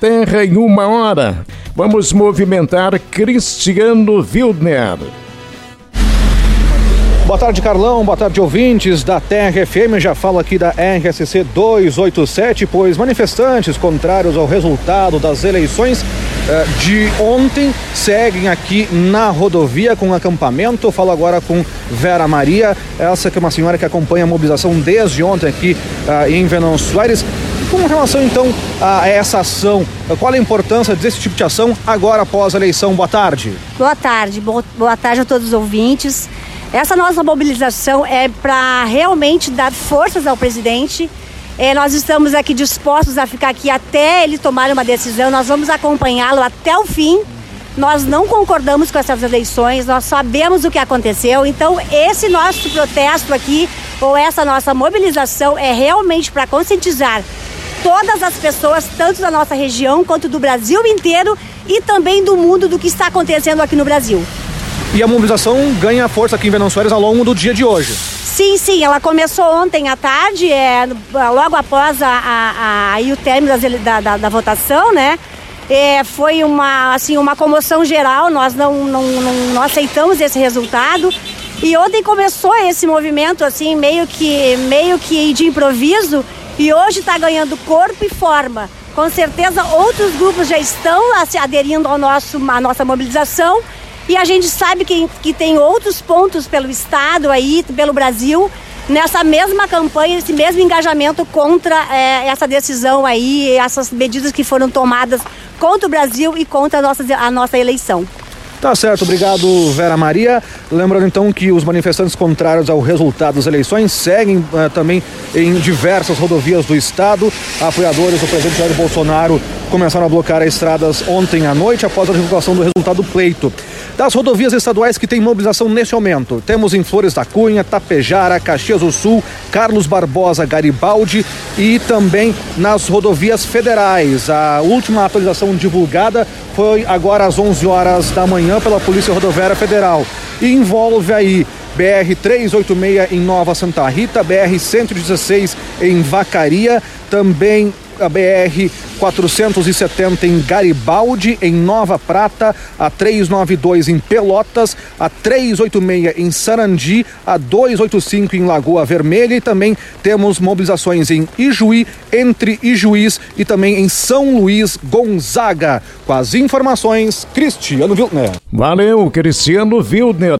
Terra em uma hora. Vamos movimentar Cristiano Wildner. Boa tarde, Carlão. Boa tarde, ouvintes da Terra FM. Já falo aqui da RSC 287, pois manifestantes contrários ao resultado das eleições eh, de ontem seguem aqui na rodovia com acampamento. Falo agora com Vera Maria, essa que é uma senhora que acompanha a mobilização desde ontem aqui uh, em Venão Soares. Com relação então a essa ação, qual a importância desse tipo de ação agora após a eleição? Boa tarde. Boa tarde, boa tarde a todos os ouvintes. Essa nossa mobilização é para realmente dar forças ao presidente. É, nós estamos aqui dispostos a ficar aqui até ele tomar uma decisão. Nós vamos acompanhá-lo até o fim. Nós não concordamos com essas eleições, nós sabemos o que aconteceu. Então, esse nosso protesto aqui, ou essa nossa mobilização, é realmente para conscientizar todas as pessoas, tanto da nossa região quanto do Brasil inteiro e também do mundo, do que está acontecendo aqui no Brasil. E a mobilização ganha força aqui em Venão Soares ao longo do dia de hoje. Sim, sim, ela começou ontem à tarde, é, logo após a, a, a, o término da, da, da, votação, né? É, foi uma, assim, uma comoção geral, nós não, não, não, não aceitamos esse resultado. E ontem começou esse movimento, assim, meio que, meio que de improviso, e hoje está ganhando corpo e forma. Com certeza outros grupos já estão aderindo ao nosso, à nossa mobilização e a gente sabe que, que tem outros pontos pelo estado aí, pelo Brasil, nessa mesma campanha, esse mesmo engajamento contra é, essa decisão aí, essas medidas que foram tomadas contra o Brasil e contra a nossa, a nossa eleição. Tá certo, obrigado Vera Maria. Lembrando então que os manifestantes contrários ao resultado das eleições seguem uh, também em diversas rodovias do estado. Apoiadores do presidente Jair Bolsonaro começaram a bloquear as estradas ontem à noite após a divulgação do resultado do pleito. Das rodovias estaduais que têm mobilização neste momento, temos em Flores da Cunha, Tapejara, Caxias do Sul, Carlos Barbosa, Garibaldi e também nas rodovias federais. A última atualização divulgada foi agora às 11 horas da manhã pela Polícia Rodoviária Federal e envolve aí BR 386 em Nova Santa Rita, BR 116 em Vacaria, também a BR 470 em Garibaldi, em Nova Prata, a 392 em Pelotas, a 386 em Sarandi, a 285 em Lagoa Vermelha e também temos mobilizações em Ijuí, entre Ijuís e também em São Luís Gonzaga. Com as informações, Cristiano Wildner. Valeu, Cristiano Wildner.